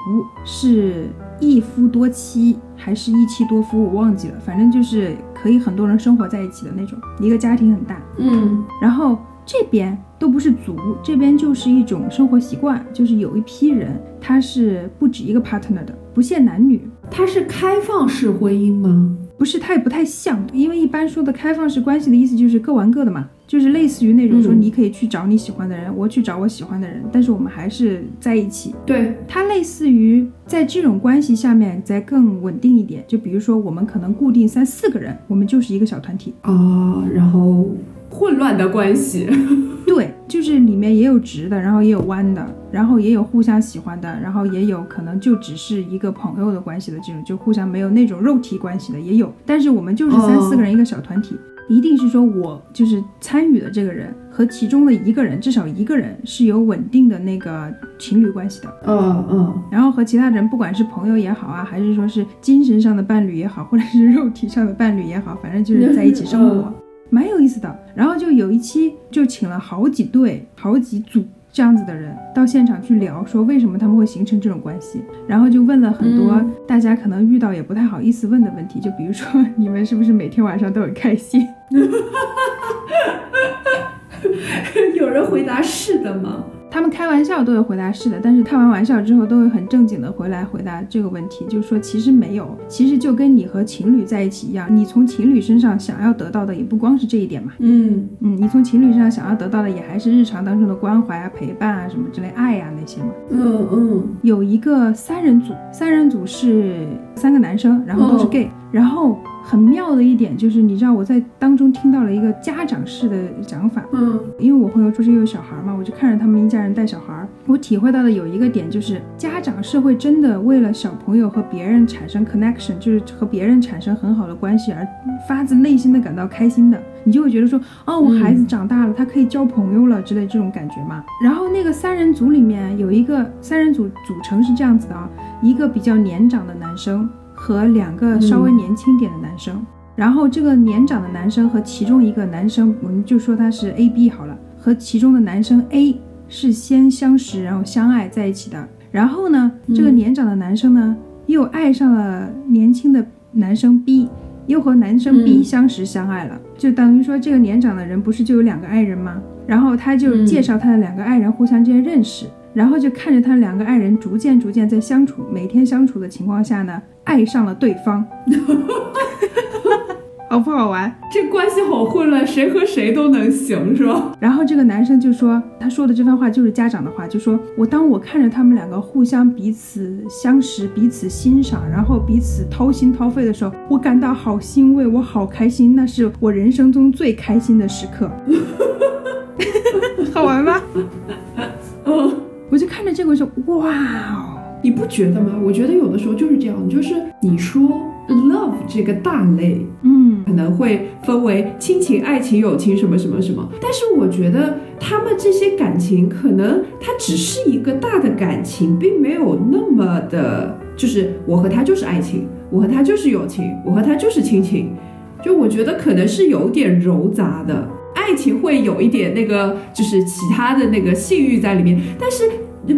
是一夫多妻还是一妻多夫，我忘记了，反正就是可以很多人生活在一起的那种，一个家庭很大。嗯然后这边都不是族，这边就是一种生活习惯，就是有一批人他是不止一个 partner 的，不限男女。它是开放式婚姻吗？不是，它也不太像，因为一般说的开放式关系的意思就是各玩各的嘛，就是类似于那种说嗯你可以去找你喜欢的人，我去找我喜欢的人，但是我们还是在一起。对，它类似于在这种关系下面再更稳定一点，就比如说我们可能固定三四个人，我们就是一个小团体。哦，然后混乱的关系，对，就是里面也有直的，然后也有弯的，然后也有互相喜欢的，然后也有可能就只是一个朋友的关系的这种，就互相没有那种肉体关系的也有。但是我们就是三四个人一个小团体，一定是说我就是参与的这个人和其中的一个人，至少一个人是有稳定的那个情侣关系的。嗯嗯然后和其他人，不管是朋友也好啊，还是说是精神上的伴侣也好，或者是肉体上的伴侣也好，反正就是在一起生活 嗯，蛮有意思的。然后就有一期就请了好几对、好几组这样子的人到现场去聊，说为什么他们会形成这种关系，然后就问了很多嗯大家可能遇到也不太好意思问的问题，就比如说你们是不是每天晚上都很开心？有人回答是的吗？他们开玩笑都会回答是的，但是开完玩笑之后都会很正经的回来回答这个问题，就是说其实没有，其实就跟你和情侣在一起一样，你从情侣身上想要得到的也不光是这一点嘛，嗯嗯，你从情侣身上想要得到的也还是日常当中的关怀啊、陪伴啊什么之类、爱呀、那些嘛。嗯嗯。有一个三人组，三人组是三个男生，然后都是哦。gay，、然后很妙的一点就是，你知道我在当中听到了一个家长式的讲法，嗯因为我朋友住是有小孩嘛，我就看着他们一家人带小孩，我体会到的有一个点就是，家长是会真的为了小朋友和别人产生 connection，就是和别人产生很好的关系而发自内心的感到开心的。你就会觉得说，哦，我孩子长大了，他可以交朋友了之类这种感觉嘛。然后那个三人组里面有一个三人组组成是这样子的啊，一个比较年长的男生和两个稍微年轻点的男生。然后这个年长的男生和其中一个男生，我们就说他是 A B 好了，和其中的男生 A 是先相识，然后相爱在一起的。然后呢，这个年长的男生呢，又爱上了年轻的男生 B，又和男生 B 嗯相识相爱了，就等于说这个年长的人不是就有两个爱人吗？然后他就介绍他的两个爱人互相之间认识，然后就看着他两个爱人逐渐逐渐在相处，每天相处的情况下呢，爱上了对方。好不好玩？这关系好混乱，谁和谁都能行是吧？然后这个男生就说，他说的这番话就是家长的话，就说我当我看着他们两个互相彼此相识、彼此欣赏，然后彼此掏心掏肺的时候，我感到好欣慰，我好开心，那是我人生中最开心的时刻。好玩吗？嗯，我就看着这个，我说哇哦，你不觉得吗？我觉得有的时候就是这样，就是你说 love 这个大类，嗯，可能会分为亲情、爱情、友情什么什么什么，但是我觉得他们这些感情，可能它只是一个大的感情，并没有那么的，就是我和他就是爱情，我和他就是友情，我和他就是亲情，就我觉得可能是有点糅杂的。爱情会有一点那个，就是其他的那个性欲在里面，但是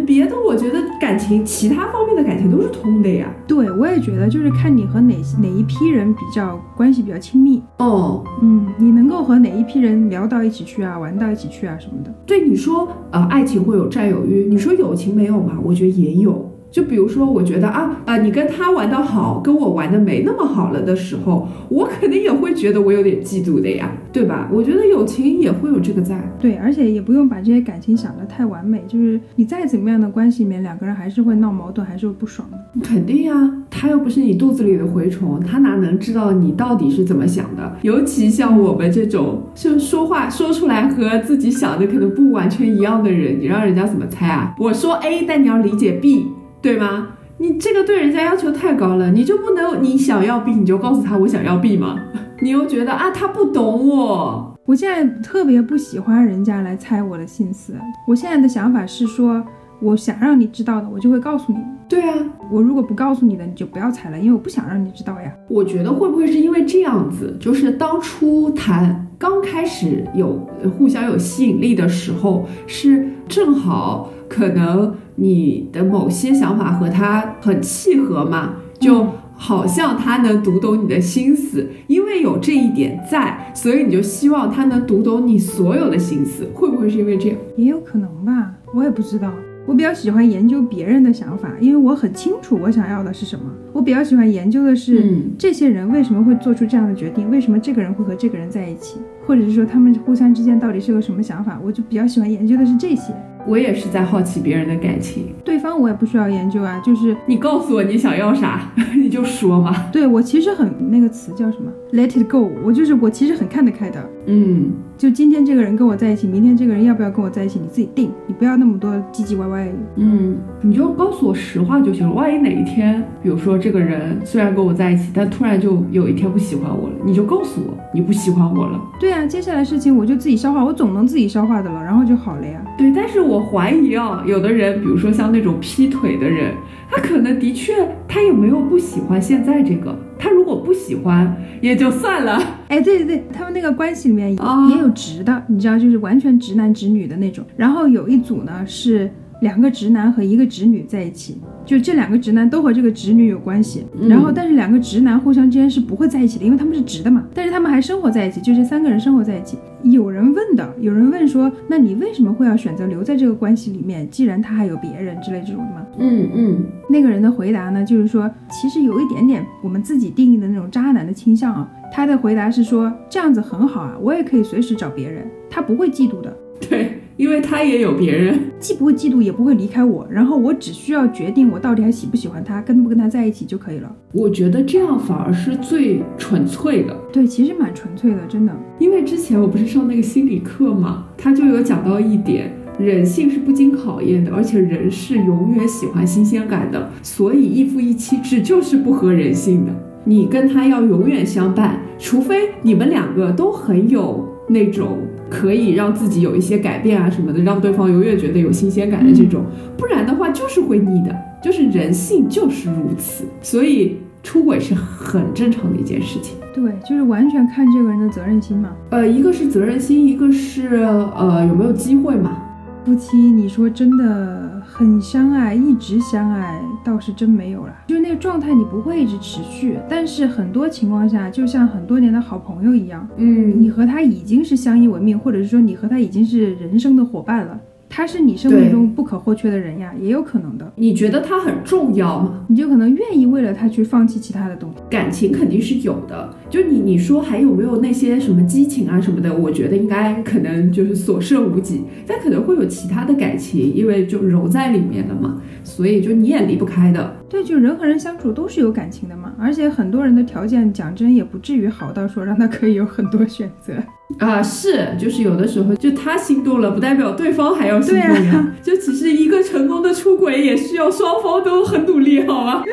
别的，我觉得感情其他方面的感情都是通的呀。对我也觉得，就是看你和哪哪一批人比较关系比较亲密，哦，嗯，你能够和哪一批人聊到一起去啊，玩到一起去啊什么的。对你说，呃，爱情会有占有欲，你说友情没有吗？我觉得也有。就比如说，我觉得啊啊、你跟他玩的好，跟我玩的没那么好了的时候，我肯定也会觉得我有点嫉妒的呀，对吧？我觉得友情也会有这个在。对，而且也不用把这些感情想得太完美，就是你再怎么样的关系里面，两个人还是会闹矛盾，还是会不爽的。肯定呀，他又不是你肚子里的蛔虫，他哪能知道你到底是怎么想的？尤其像我们这种，就说话说出来和自己想的可能不完全一样的人，你让人家怎么猜啊？我说 A，但你要理解 B，对吗？你这个对人家要求太高了，你就不能你想要 B，你就告诉他我想要 B 吗？你又觉得啊，他不懂我，我现在特别不喜欢人家来猜我的心思。我现在的想法是说，我想让你知道的，我就会告诉你。对啊，我如果不告诉你的，你就不要猜了，因为我不想让你知道呀。我觉得会不会是因为这样子，就是当初谈刚开始有呃互相有吸引力的时候，是正好可能你的某些想法和他很契合嘛，就好像他能读懂你的心思，因为有这一点在，所以你就希望他能读懂你所有的心思，会不会是因为这样？也有可能吧，我也不知道。我比较喜欢研究别人的想法，因为我很清楚我想要的是什么。我比较喜欢研究的是、嗯这些人为什么会做出这样的决定，为什么这个人会和这个人在一起，或者是说他们互相之间到底是个什么想法，我就比较喜欢研究的是这些。我也是在好奇别人的感情，对方我也不需要研究啊，就是你告诉我你想要啥，你就说嘛。对我其实很那个词叫什么，let it go，我就是我其实很看得开的。嗯。就今天这个人跟我在一起，明天这个人要不要跟我在一起，你自己定，你不要那么多唧唧歪歪。嗯，你就告诉我实话就行了。万一哪一天，比如说这个人虽然跟我在一起，但突然就有一天不喜欢我了，你就告诉我你不喜欢我了。对啊，接下来事情我就自己消化，我总能自己消化的了，然后就好了呀。对，但是我怀疑啊，有的人，比如说像那种劈腿的人，他可能的确他也没有不喜欢现在这个，他如果果不喜欢也就算了。哎，对对对，他们那个关系里面啊也有直的，你知道，就是完全直男直女的那种。然后有一组呢是两个直男和一个直女在一起，就这两个直男都和这个直女有关系。嗯然后但是两个直男互相之间是不会在一起的，因为他们是直的嘛。但是他们还生活在一起，就这三个人生活在一起。有人问的，有人问说，那你为什么会要选择留在这个关系里面？既然他还有别人之类这种的吗？嗯嗯那个人的回答呢，就是说，其实有一点点我们自己定义的那种渣男的倾向啊。他的回答是说，这样子很好啊，我也可以随时找别人，他不会嫉妒的，对，因为他也有别人。既不会嫉妒，也不会离开我，然后我只需要决定我到底还喜不喜欢他，跟不跟他在一起就可以了。我觉得这样反而是最纯粹的。对，其实蛮纯粹的，真的。因为之前我不是上那个心理课嘛，他就有讲到一点，人性是不经考验的，而且人是永远喜欢新鲜感的，所以一夫一妻制就是不合人性的。你跟他要永远相伴，除非你们两个都很有那种可以让自己有一些改变啊什么的，让对方永远觉得有新鲜感的这种，不然的话就是会腻的，就是人性就是如此，所以出轨是很正常的一件事情。对，就是完全看这个人的责任心嘛。呃，一个是责任心，一个是呃有没有机会嘛。夫妻，你说真的很相爱，一直相爱，倒是真没有了。就是那个状态，你不会一直持续，但是很多情况下，就像很多年的好朋友一样，嗯你和他已经是相依为命，或者是说你和他已经是人生的伙伴了。他是你生命中不可或缺的人呀，也有可能的。你觉得他很重要吗？你就可能愿意为了他去放弃其他的东西。感情肯定是有的，就你你说还有没有那些什么激情啊什么的？我觉得应该可能就是所剩无几，但可能会有其他的感情，因为就揉在里面了嘛，所以就你也离不开的。对，就人和人相处都是有感情的嘛，而且很多人的条件讲真也不至于好到说让他可以有很多选择。啊，是，就是有的时候就他心动了，不代表对方还要心动对呀。啊 就其实一个成功的出轨也需要双方都很努力，好吗？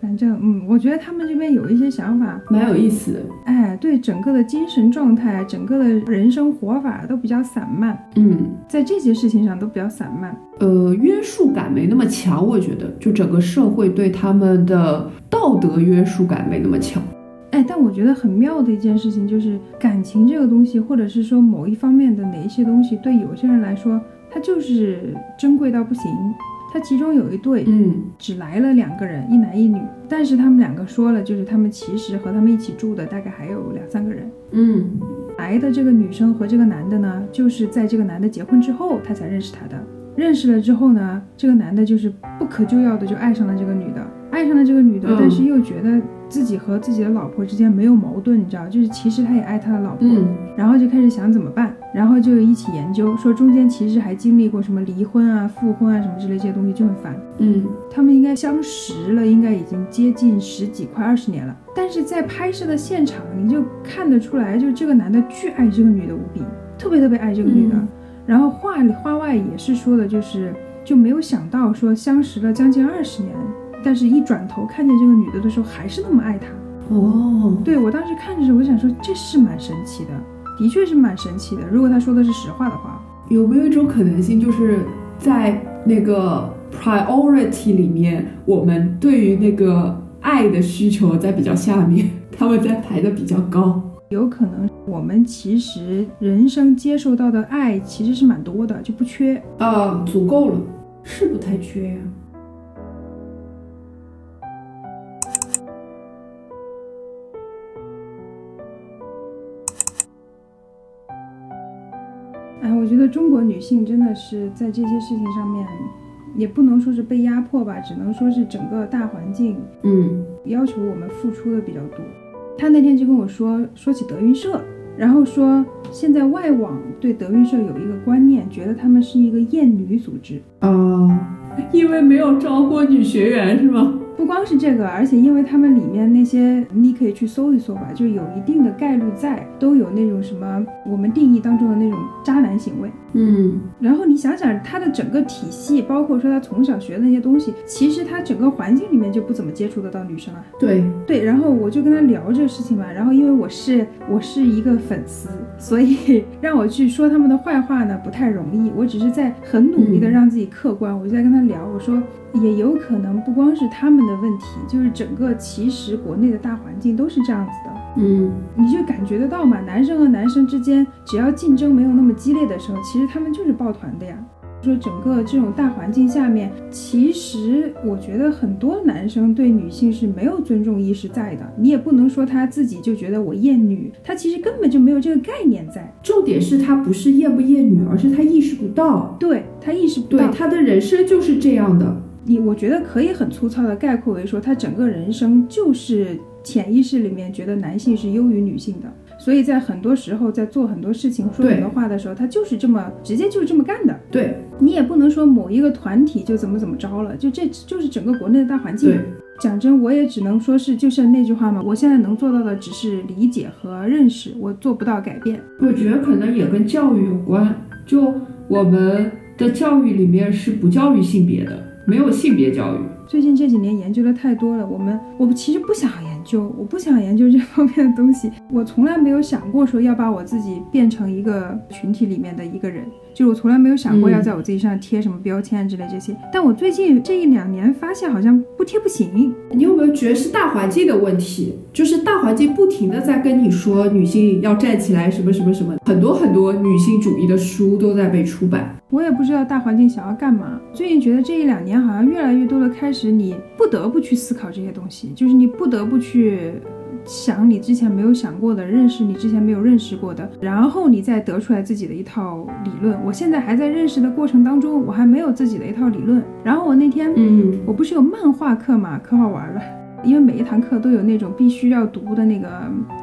反正，嗯，我觉得他们这边有一些想法，蛮有意思的。哎，对整个的精神状态、整个的人生活法都比较散漫，嗯，在这些事情上都比较散漫。呃，约束感没那么强，我觉得，就整个社会对他们的道德约束感没那么强。哎，但我觉得很妙的一件事情就是感情这个东西，或者是说某一方面的哪一些东西，对有些人来说，它就是珍贵到不行。它其中有一对，嗯。只来了两个人，一男一女，但是他们两个说了，就是他们其实和他们一起住的大概还有两三个人。嗯。来的这个女生和这个男的呢，就是在这个男的结婚之后，他才认识他的。认识了之后呢，这个男的就是不可救药的就爱上了这个女的，爱上了这个女的，嗯。但是又觉得自己和自己的老婆之间没有矛盾，你知道，就是其实他也爱他的老婆，嗯。然后就开始想怎么办，然后就一起研究，说中间其实还经历过什么离婚啊、复婚啊什么之类这些东西，就很烦。嗯他们应该相识了，应该已经接近十几快二十年了。但是在拍摄的现场，你就看得出来，就这个男的巨爱这个女的无比，特别特别爱这个女的。嗯然后话里话外也是说的，就是就没有想到说相识了将近二十年，但是一转头看见这个女的的时候，还是那么爱她。哦，对我当时看的时候，我想说这是蛮神奇的，的确是蛮神奇的。如果他说的是实话的话，有没有一种可能性，就是在那个 priority 里面，我们对于那个爱的需求在比较下面，他们在排的比较高？有可能我们其实人生接受到的爱其实是蛮多的，就不缺。啊，足够了，是不太缺呀、哎，我觉得中国女性真的是在这些事情上面，也不能说是被压迫吧，只能说是整个大环境嗯要求我们付出的比较多。他那天就跟我说，说起德云社，然后说现在外网对德云社有一个观念，觉得他们是一个厌女组织。啊，因为没有招过女学员是吗？不光是这个，而且因为他们里面那些，你可以去搜一搜吧，就有一定的概率在，都有那种什么我们定义当中的那种渣男行为。嗯然后你想想，他的整个体系，包括说他从小学的那些东西，其实他整个环境里面就不怎么接触得到女生啊。对，对，然后我就跟他聊这个事情嘛，然后因为我是我是一个粉丝，所以让我去说他们的坏话呢不太容易。我只是在很努力的嗯让自己客观，我就在跟他聊，我说也有可能不光是他们的问题，就是整个其实国内的大环境都是这样子的。嗯，你就感觉得到嘛，男生和男生之间，只要竞争没有那么激烈的时候，其实他们就是抱团的呀。说整个这种大环境下面，其实我觉得很多男生对女性是没有尊重意识在的。你也不能说他自己就觉得我厌女，他其实根本就没有这个概念在。重点是他不是厌不厌女，而是他意识不到，对他意识不对到，他的人生就是这样的。你我觉得可以很粗糙的概括为说，他整个人生就是潜意识里面觉得男性是优于女性的，所以在很多时候在做很多事情、说很多话的时候，他就是这么直接就是这么干的。对你也不能说某一个团体就怎么怎么着了，就这就是整个国内的大环境对。讲真，我也只能说是就像那句话嘛，我现在能做到的只是理解和认识，我做不到改变。我觉得可能也跟教育有关。就我们的教育里面是不教育性别的，没有性别教育。最近这几年研究的太多了，我们我们其实不想研就，我不想研究这方面的东西。我从来没有想过说要把我自己变成一个群体里面的一个人，就是我从来没有想过嗯要在我自己身上贴什么标签之类这些。但我最近这一两年发现好像不贴不行。你有没有觉得是大环境的问题？就是大环境不停的在跟你说女性要站起来，什么什么什么，很多很多女性主义的书都在被出版。我也不知道大环境想要干嘛。最近觉得这一两年好像越来越多的开始，你不得不去思考这些东西，就是你不得不去想你之前没有想过的，认识你之前没有认识过的，然后你再得出来自己的一套理论。我现在还在认识的过程当中，我还没有自己的一套理论。然后我那天，嗯我不是有漫画课嘛，可好玩了。因为每一堂课都有那种必须要读的那个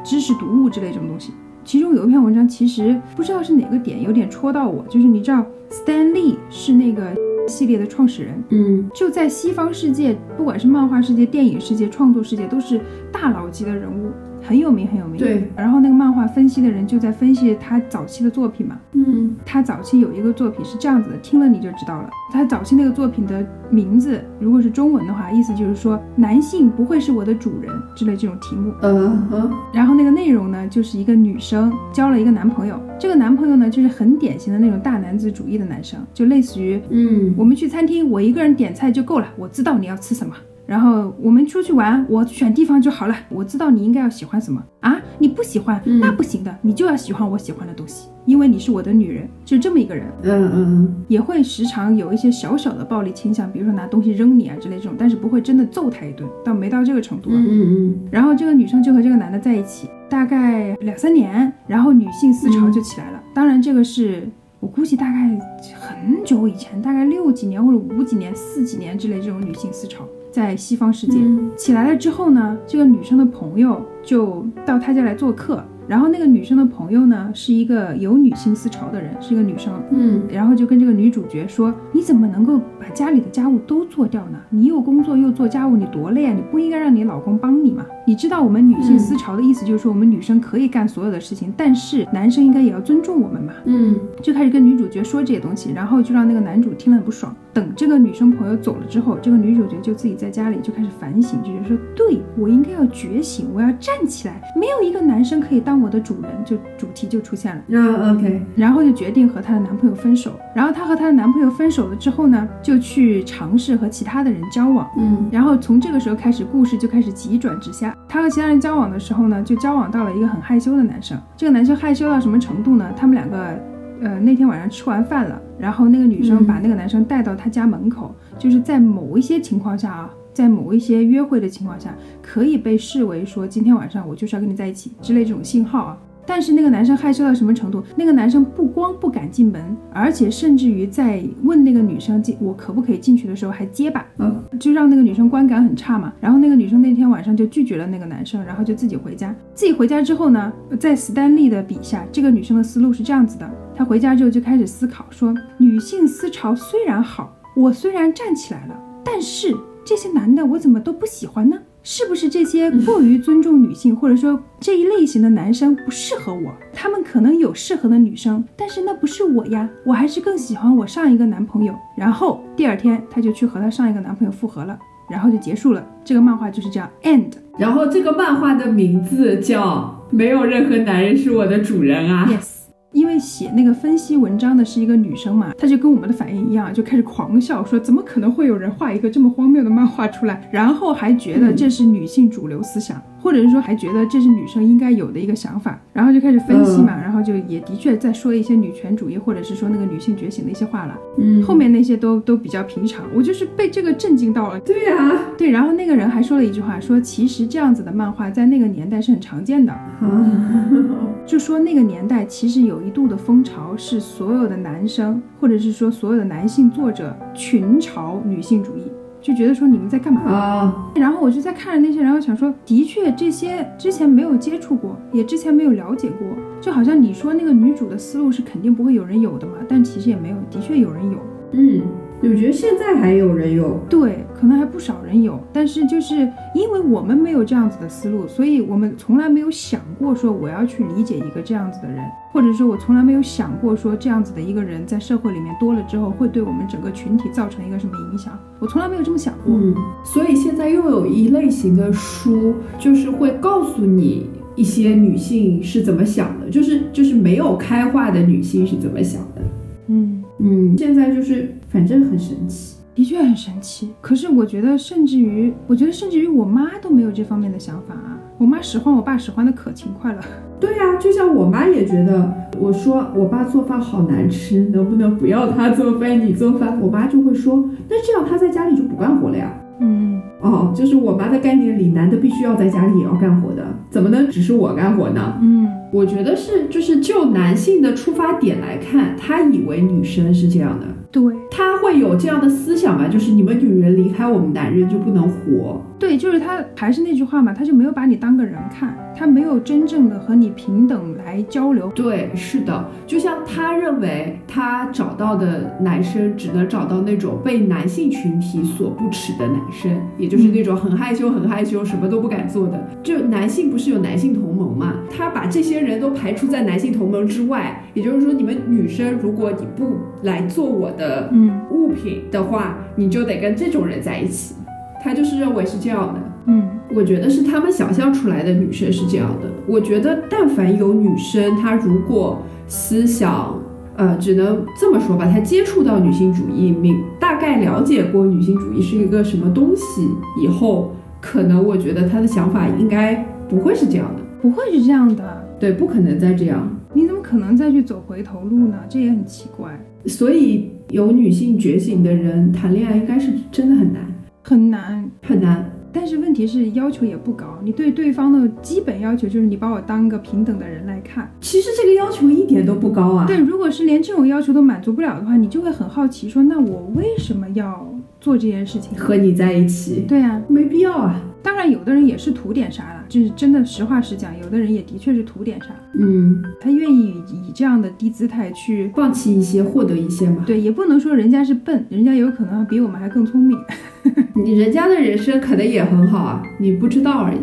知识读物之类这种东西，其中有一篇文章，其实不知道是哪个点有点戳到我，就是你知道 Stan Lee 是那个系列的创始人，嗯。就在西方世界，不管是漫画世界、电影世界、创作世界，都是大佬级的人物，很有名很有名。对。然后那个漫画分析的人就在分析他早期的作品嘛，嗯他早期有一个作品是这样子的，听了你就知道了。他早期那个作品的名字，如果是中文的话，意思就是说男性不会是我的主人之类这种题目。嗯嗯然后那个内容呢，就是一个女生交了一个男朋友，这个男朋友呢就是很典型的那种大男子主义的男生，就类似于嗯我们去餐厅，我一个人点菜就够了，我知道你要吃什么。然后我们出去玩，我选地方就好了，我知道你应该要喜欢什么啊，你不喜欢嗯那不行的，你就要喜欢我喜欢的东西，因为你是我的女人，就这么一个人。嗯嗯嗯也会时常有一些小小的暴力倾向，比如说拿东西扔你啊之类这种，但是不会真的揍他一顿，倒没到这个程度啊。嗯嗯然后这个女生就和这个男的在一起，大概两三年，然后女性思潮就起来了。当然，这个是我估计大概很久以前，大概六几年或者五几年、四几年之类这种女性思潮，在西方世界、嗯起来了之后呢，这个女生的朋友就到她家来做客。然后那个女生的朋友呢，是一个有女性思潮的人，是一个女生，嗯然后就跟这个女主角说：“你怎么能够把家里的家务都做掉呢？你又工作又做家务，你多累啊！你不应该让你老公帮你吗？你知道我们女性思潮的意思就是说，我们女生可以干所有的事情，但是男生应该也要尊重我们嘛。嗯就开始跟女主角说这些东西，然后就让那个男主听了很不爽。等这个女生朋友走了之后，这个女主角就自己在家里就开始反省，就觉得说，对我应该要觉醒，我要站起来，没有一个男生可以当我的主人，就主题就出现了。嗯 OK 然后就决定和她的男朋友分手。然后她和她的男朋友分手了之后呢，就去尝试和其他的人交往。嗯然后从这个时候开始，故事就开始急转直下。她和其他人交往的时候呢，就交往到了一个很害羞的男生。这个男生害羞到什么程度呢？他们两个，呃，那天晚上吃完饭了，然后那个女生嗯把那个男生带到她家门口，就是在某一些情况下啊。在某一些约会的情况下，可以被视为说今天晚上我就是要跟你在一起之类这种信号啊。但是那个男生害羞到什么程度？那个男生不光不敢进门，而且甚至于在问那个女生进我可不可以进去的时候还结巴，嗯就让那个女生观感很差嘛。然后那个女生那天晚上就拒绝了那个男生，然后就自己回家。自己回家之后呢，在斯丹利的笔下，这个女生的思路是这样子的：她回家之后就开始思考说，女性思潮虽然好，我虽然站起来了，但是这些男的我怎么都不喜欢呢？是不是这些过于尊重女性，或者说这一类型的男生不适合我？他们可能有适合的女生，但是那不是我呀，我还是更喜欢我上一个男朋友。然后第二天，她就去和她上一个男朋友复合了，然后就结束了。这个漫画就是这样，end。然后这个漫画的名字叫《没有任何男人是我的主人》啊。Yes，因为写那个分析文章的是一个女生嘛，她就跟我们的反应一样，就开始狂笑，说怎么可能会有人画一个这么荒谬的漫画出来？然后还觉得这是女性主流思想，或者是说还觉得这是女生应该有的一个想法，然后就开始分析嘛，然后就也的确在说一些女权主义或者是说那个女性觉醒的一些话了。嗯。后面那些都都比较平常，我就是被这个震惊到了。对呀、对，然后那个人还说了一句话，说其实这样子的漫画在那个年代是很常见的，嗯，就说那个年代其实有一度的风潮是所有的男生，或者是说所有的男性作者群嘲女性主义，就觉得说你们在干嘛？啊，然后我就在看着那些，然后想说，的确这些之前没有接触过，也之前没有了解过，就好像你说那个女主的思路是肯定不会有人有的嘛，但其实也没有，的确有人有。嗯，我觉得现在还有人有，对，可能还不少人有，但是就是因为我们没有这样子的思路，所以我们从来没有想过说我要去理解一个这样子的人，或者说我从来没有想过说这样子的一个人在社会里面多了之后会对我们整个群体造成一个什么影响，我从来没有这么想过。嗯，所以现在又有一类型的书，就是会告诉你一些女性是怎么想的，就是就是没有开化的女性是怎么想的。嗯，嗯，现在就是反正很神奇。的确很神奇。可是我觉得，甚至于，我觉得甚至于我妈都没有这方面的想法啊。我妈使唤我爸使唤的可勤快了。对呀、就像我妈也觉得，我说我爸做饭好难吃，能不能不要他做饭，你做饭？我妈就会说，那这样他在家里就不干活了呀。嗯，哦，就是我妈的概念里，男的必须要在家里也要干活的，怎么能只是我干活呢？嗯，我觉得是，就是就男性的出发点来看，他以为女生是这样的，对他会有这样的思想吧？就是你们女人离开我们男人就不能活。对，就是他还是那句话嘛，他就没有把你当个人看，他没有真正的和你平等来交流。对，是的，就像他认为他找到的男生只能找到那种被男性群体所不齿的男生，也就是那种很害羞、很害羞、什么都不敢做的。就男性不是有男性同盟嘛？他把这些人都排除在男性同盟之外，也就是说，你们女生如果你不来做我的嗯物品的话，你就得跟这种人在一起。他就是认为是这样的。嗯我觉得是他们想象出来的女生是这样的。我觉得，但凡有女生，她如果思想，呃，只能这么说吧，她接触到女性主义，明大概了解过女性主义是一个什么东西以后，可能我觉得她的想法应该不会是这样的。不会是这样的，对，不可能再这样。你怎么可能再去走回头路呢？这也很奇怪，所以，有女性觉醒的人谈恋爱，应该是真的很难，很难。很难。但是问题是要求也不高，你对对方的基本要求就是你把我当个平等的人来看。其实这个要求一点都不高啊。对，如果是连这种要求都满足不了的话，你就会很好奇说，那我为什么要做这件事情？和你在一起，对啊，没必要啊。当然有的人也是图点啥了，就是真的实话实讲，有的人也的确是图点啥，嗯，他愿意以这样的低姿态去。放弃一些，获得一些嘛。对，也不能说人家是笨，人家有可能比我们还更聪明。你人家的人生可能也很好啊，你不知道而已。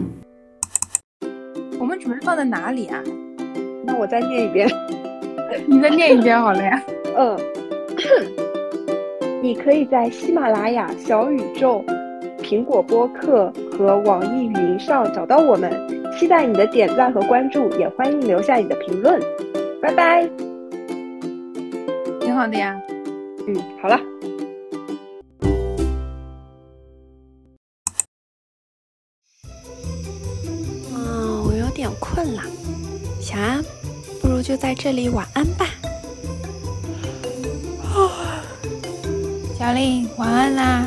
我们准备放在哪里啊？那我再念一遍。你再念一遍好了呀。嗯，你可以在喜马拉雅、小宇宙、苹果播客和网易云上找到我们。期待你的点赞和关注，也欢迎留下你的评论。拜拜。挺好的呀。嗯，好了。嗯，我有点困了，小安，不如就在这里晚安吧。小丽，晚安啦。